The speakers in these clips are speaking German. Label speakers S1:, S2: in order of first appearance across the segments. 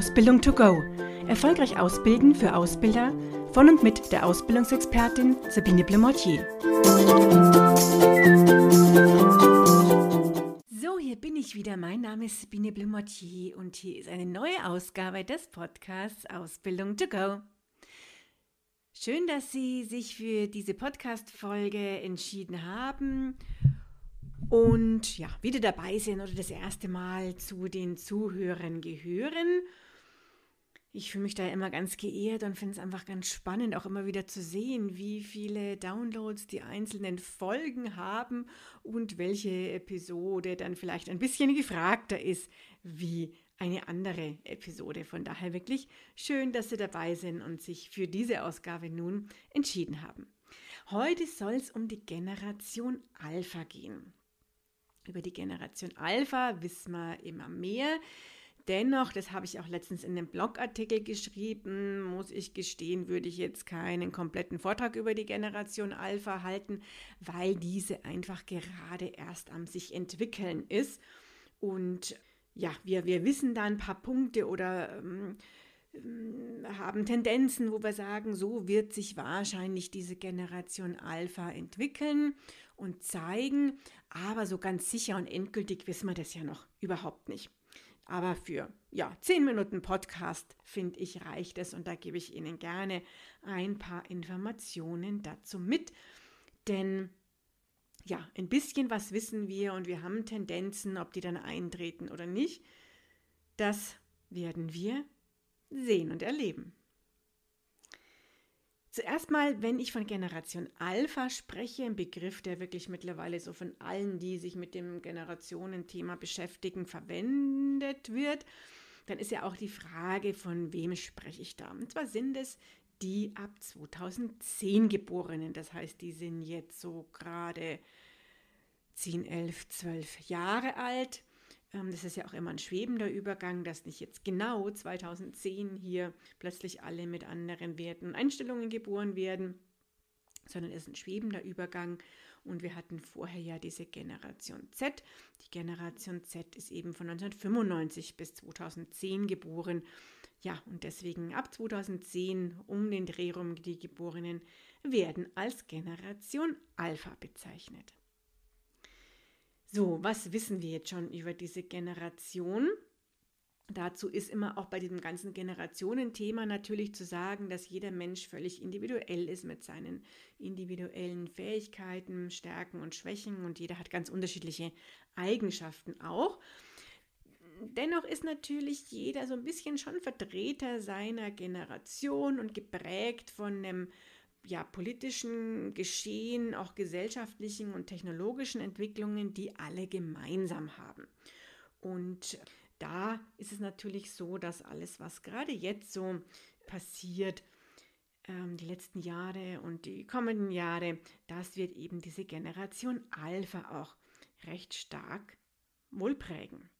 S1: Ausbildung to go. Erfolgreich ausbilden für Ausbilder von und mit der Ausbildungsexpertin Sabine Blemortier. So, hier bin ich wieder. Mein Name ist Sabine Blemortier und hier ist eine neue Ausgabe des Podcasts Ausbildung to go. Schön, dass Sie sich für diese Podcast-Folge entschieden haben und ja, wieder dabei sind oder das erste Mal zu den Zuhörern gehören. Ich fühle mich da immer ganz geehrt und finde es einfach ganz spannend, auch immer wieder zu sehen, wie viele Downloads die einzelnen Folgen haben und welche Episode dann vielleicht ein bisschen gefragter ist wie eine andere Episode. Von daher wirklich schön, dass Sie dabei sind und sich für diese Ausgabe nun entschieden haben. Heute soll es um die Generation Alpha gehen. Über die Generation Alpha wissen wir immer mehr. Dennoch, das habe ich auch letztens in einem Blogartikel geschrieben, muss ich gestehen, würde ich jetzt keinen kompletten Vortrag über die Generation Alpha halten, weil diese einfach gerade erst am sich entwickeln ist. Und ja, wir, wir wissen da ein paar Punkte oder ähm, haben Tendenzen, wo wir sagen, so wird sich wahrscheinlich diese Generation Alpha entwickeln und zeigen, aber so ganz sicher und endgültig wissen wir das ja noch überhaupt nicht. Aber für ja, zehn Minuten Podcast, finde ich, reicht es und da gebe ich Ihnen gerne ein paar Informationen dazu mit. Denn ja, ein bisschen was wissen wir und wir haben Tendenzen, ob die dann eintreten oder nicht. Das werden wir sehen und erleben. Zuerst mal, wenn ich von Generation Alpha spreche, ein Begriff, der wirklich mittlerweile so von allen, die sich mit dem Generationenthema beschäftigen, verwendet wird, dann ist ja auch die Frage, von wem spreche ich da? Und zwar sind es die ab 2010 Geborenen. Das heißt, die sind jetzt so gerade 10, 11, 12 Jahre alt. Ähm, das ist ja auch immer ein schwebender Übergang, dass nicht jetzt genau 2010 hier plötzlich alle mit anderen Werten und Einstellungen geboren werden, sondern es ist ein schwebender Übergang. Und wir hatten vorher ja diese Generation Z. Die Generation Z ist eben von 1995 bis 2010 geboren. Ja, und deswegen ab 2010 um den Dreh rum die Geborenen werden als Generation Alpha bezeichnet. So, was wissen wir jetzt schon über diese Generation? Dazu ist immer auch bei diesem ganzen Generationenthema natürlich zu sagen, dass jeder Mensch völlig individuell ist mit seinen individuellen Fähigkeiten, Stärken und Schwächen und jeder hat ganz unterschiedliche Eigenschaften auch. Dennoch ist natürlich jeder so ein bisschen schon Vertreter seiner Generation und geprägt von einem ja, politischen Geschehen, auch gesellschaftlichen und technologischen Entwicklungen, die alle gemeinsam haben. Und da ist es natürlich so, dass alles, was gerade jetzt so passiert, ähm, die letzten Jahre und die kommenden Jahre, das wird eben diese Generation Alpha auch recht stark wohl prägen.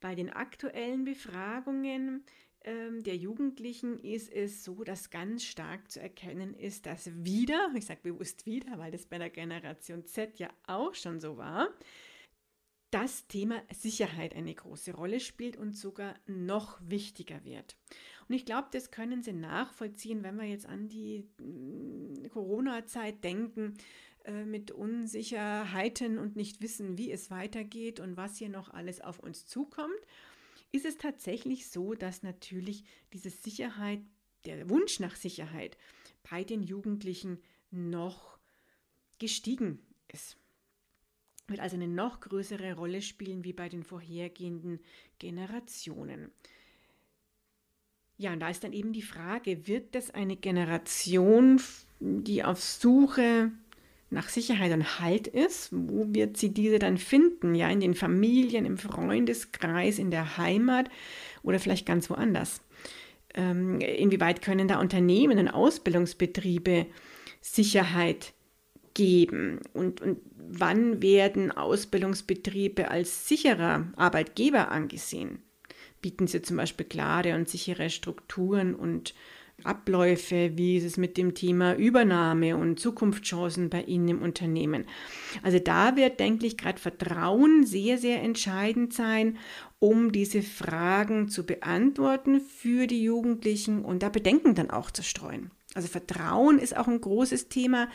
S1: Bei den aktuellen Befragungen ähm, der Jugendlichen ist es so, dass ganz stark zu erkennen ist, dass wieder, ich sage bewusst wieder, weil das bei der Generation Z ja auch schon so war, das Thema Sicherheit eine große Rolle spielt und sogar noch wichtiger wird. Und ich glaube, das können Sie nachvollziehen, wenn wir jetzt an die mm, Corona-Zeit denken, äh, mit Unsicherheiten und nicht wissen, wie es weitergeht und was hier noch alles auf uns zukommt ist es tatsächlich so, dass natürlich diese Sicherheit, der Wunsch nach Sicherheit bei den Jugendlichen noch gestiegen ist. Wird also eine noch größere Rolle spielen wie bei den vorhergehenden Generationen. Ja, und da ist dann eben die Frage, wird das eine Generation, die auf Suche nach Sicherheit und Halt ist, wo wird sie diese dann finden? Ja, in den Familien, im Freundeskreis, in der Heimat oder vielleicht ganz woanders? Ähm, inwieweit können da Unternehmen und Ausbildungsbetriebe Sicherheit geben? Und, und wann werden Ausbildungsbetriebe als sicherer Arbeitgeber angesehen? Bieten sie zum Beispiel klare und sichere Strukturen und Abläufe, wie ist es mit dem Thema Übernahme und Zukunftschancen bei Ihnen im Unternehmen. Also da wird, denke ich, gerade Vertrauen sehr, sehr entscheidend sein, um diese Fragen zu beantworten für die Jugendlichen und da Bedenken dann auch zu streuen. Also Vertrauen ist auch ein großes Thema,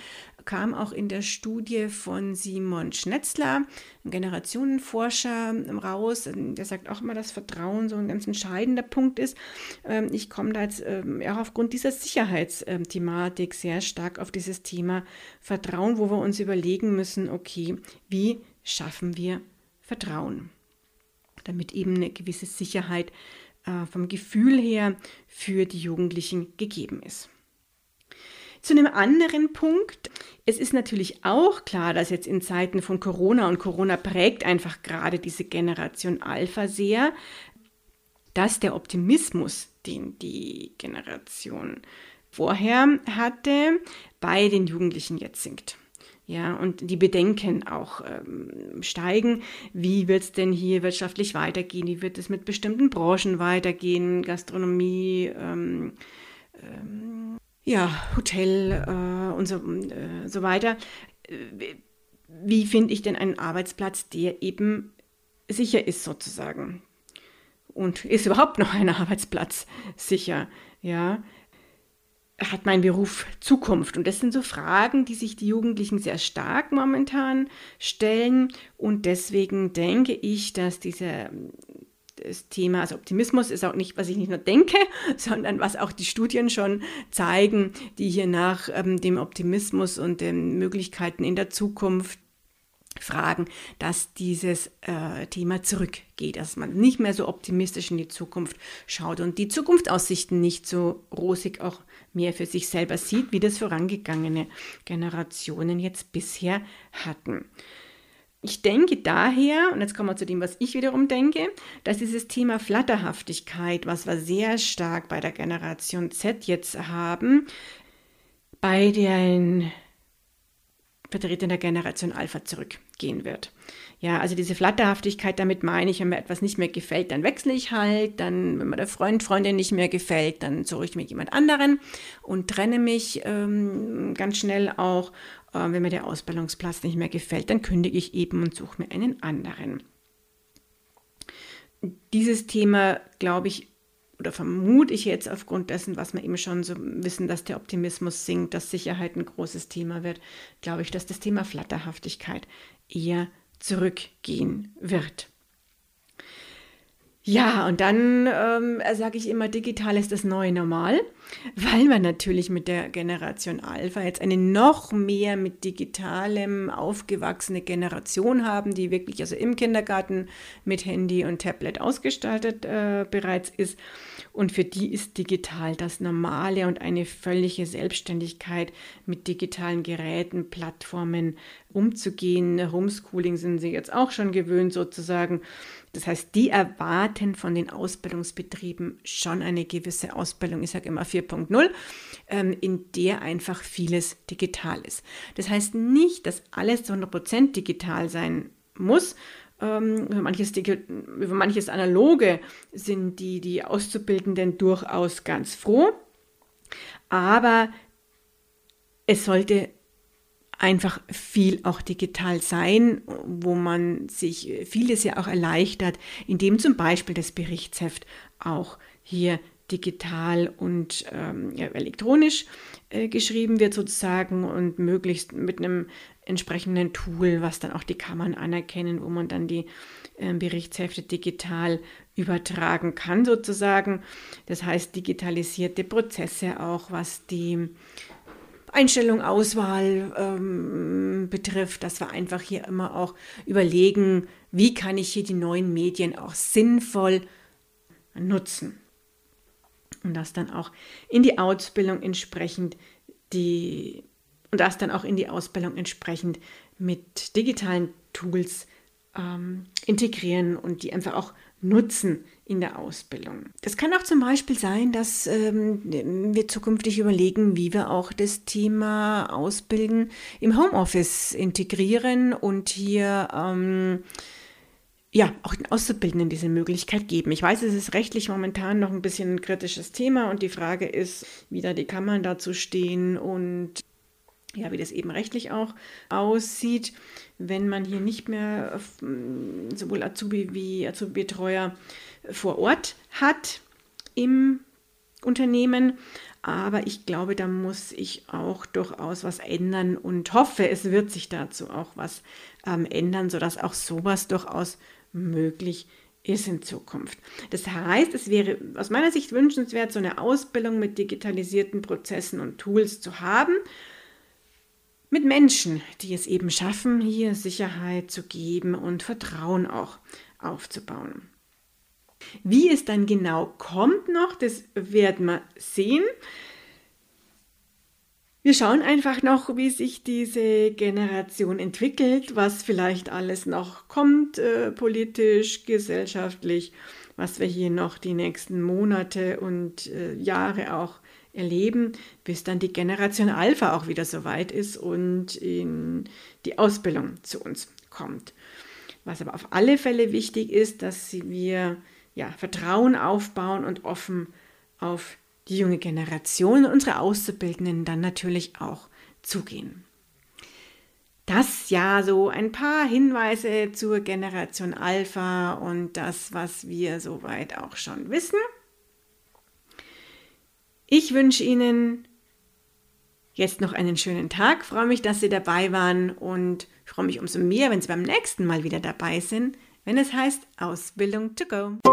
S1: kam auch in der Studie von Simon Schnetzler, ein Generationenforscher, raus. Der sagt auch immer, dass Vertrauen so ein ganz entscheidender Punkt ist. Ähm, ich komme da jetzt ähm, auch aufgrund dieser Sicherheitsthematik sehr stark auf dieses Thema Vertrauen, wo wir uns überlegen müssen, okay, wie schaffen wir Vertrauen, damit eben eine gewisse Sicherheit äh, vom Gefühl her für die Jugendlichen gegeben ist. Zu einem anderen Punkt. Es ist natürlich auch klar, dass jetzt in Zeiten von Corona und Corona prägt einfach gerade diese Generation Alpha sehr, dass der Optimismus, den die Generation vorher hatte, bei den Jugendlichen jetzt sinkt. Ja, und die Bedenken auch ähm, steigen. Wie wird es denn hier wirtschaftlich weitergehen? Wie wird es mit bestimmten Branchen weitergehen? Gastronomie, ähm, ähm, ja, Hotel äh, und so, äh, so weiter. Wie finde ich denn einen Arbeitsplatz, der eben sicher ist sozusagen? Und ist überhaupt noch ein Arbeitsplatz sicher? Ja, hat mein Beruf Zukunft? Und das sind so Fragen, die sich die Jugendlichen sehr stark momentan stellen. Und deswegen denke ich, dass diese das Thema, also Optimismus ist auch nicht, was ich nicht nur denke, sondern was auch die Studien schon zeigen, die hier nach ähm, dem Optimismus und den Möglichkeiten in der Zukunft fragen, dass dieses äh, Thema zurückgeht, dass man nicht mehr so optimistisch in die Zukunft schaut und die Zukunftsaussichten nicht so rosig auch mehr für sich selber sieht, wie das vorangegangene Generationen jetzt bisher hatten. Ich denke daher, und jetzt kommen wir zu dem, was ich wiederum denke, dass dieses Thema Flatterhaftigkeit, was wir sehr stark bei der Generation Z jetzt haben, bei den Vertretern der Generation Alpha zurückgehen wird. Ja, also diese Flatterhaftigkeit, damit meine ich, wenn mir etwas nicht mehr gefällt, dann wechsle ich halt, dann, wenn mir der Freund, Freundin nicht mehr gefällt, dann suche ich mir jemand anderen und trenne mich ähm, ganz schnell auch wenn mir der Ausbildungsplatz nicht mehr gefällt, dann kündige ich eben und suche mir einen anderen. Dieses Thema, glaube ich, oder vermute ich jetzt aufgrund dessen, was wir eben schon so wissen, dass der Optimismus sinkt, dass Sicherheit ein großes Thema wird, glaube ich, dass das Thema Flatterhaftigkeit eher zurückgehen wird. Ja, und dann ähm, sage ich immer, digital ist das neue Normal, weil wir natürlich mit der Generation Alpha jetzt eine noch mehr mit digitalem aufgewachsene Generation haben, die wirklich also im Kindergarten mit Handy und Tablet ausgestaltet äh, bereits ist. Und für die ist digital das Normale und eine völlige Selbstständigkeit mit digitalen Geräten, Plattformen umzugehen. Homeschooling sind sie jetzt auch schon gewöhnt sozusagen. Das heißt, die erwarten von den Ausbildungsbetrieben schon eine gewisse Ausbildung, ich sage immer 4.0, ähm, in der einfach vieles digital ist. Das heißt nicht, dass alles zu 100% digital sein muss. Ähm, über, manches, über manches Analoge sind die, die Auszubildenden durchaus ganz froh. Aber es sollte einfach viel auch digital sein, wo man sich vieles ja auch erleichtert, indem zum Beispiel das Berichtsheft auch hier digital und ähm, ja, elektronisch äh, geschrieben wird sozusagen und möglichst mit einem entsprechenden Tool, was dann auch die Kammern anerkennen, wo man dann die äh, Berichtshefte digital übertragen kann sozusagen. Das heißt digitalisierte Prozesse auch, was die Einstellung, Auswahl ähm, betrifft, dass wir einfach hier immer auch überlegen, wie kann ich hier die neuen Medien auch sinnvoll nutzen. Und das dann auch in die Ausbildung entsprechend die und das dann auch in die Ausbildung entsprechend mit digitalen Tools ähm, integrieren und die einfach auch nutzen in der Ausbildung. Das kann auch zum Beispiel sein, dass ähm, wir zukünftig überlegen, wie wir auch das Thema Ausbilden im Homeoffice integrieren und hier ähm, ja, auch den Auszubildenden diese Möglichkeit geben. Ich weiß, es ist rechtlich momentan noch ein bisschen ein kritisches Thema und die Frage ist, wie da die Kammern dazu stehen und ja, wie das eben rechtlich auch aussieht, wenn man hier nicht mehr sowohl Azubi wie Azubi-Betreuer vor Ort hat im Unternehmen. Aber ich glaube, da muss ich auch durchaus was ändern und hoffe, es wird sich dazu auch was ähm, ändern, sodass auch sowas durchaus möglich ist in Zukunft. Das heißt, es wäre aus meiner Sicht wünschenswert, so eine Ausbildung mit digitalisierten Prozessen und Tools zu haben, mit Menschen, die es eben schaffen, hier Sicherheit zu geben und Vertrauen auch aufzubauen. Wie es dann genau kommt noch, das werden wir sehen. Wir schauen einfach noch, wie sich diese Generation entwickelt, was vielleicht alles noch kommt, äh, politisch, gesellschaftlich, was wir hier noch die nächsten Monate und äh, Jahre auch erleben, bis dann die Generation Alpha auch wieder so weit ist und in die Ausbildung zu uns kommt. Was aber auf alle Fälle wichtig ist, dass wir ja, Vertrauen aufbauen und offen auf die junge Generation und unsere Auszubildenden dann natürlich auch zugehen. Das ja so ein paar Hinweise zur Generation Alpha und das, was wir soweit auch schon wissen. Ich wünsche Ihnen jetzt noch einen schönen Tag, freue mich, dass Sie dabei waren und freue mich umso mehr, wenn Sie beim nächsten Mal wieder dabei sind, wenn es heißt Ausbildung to go.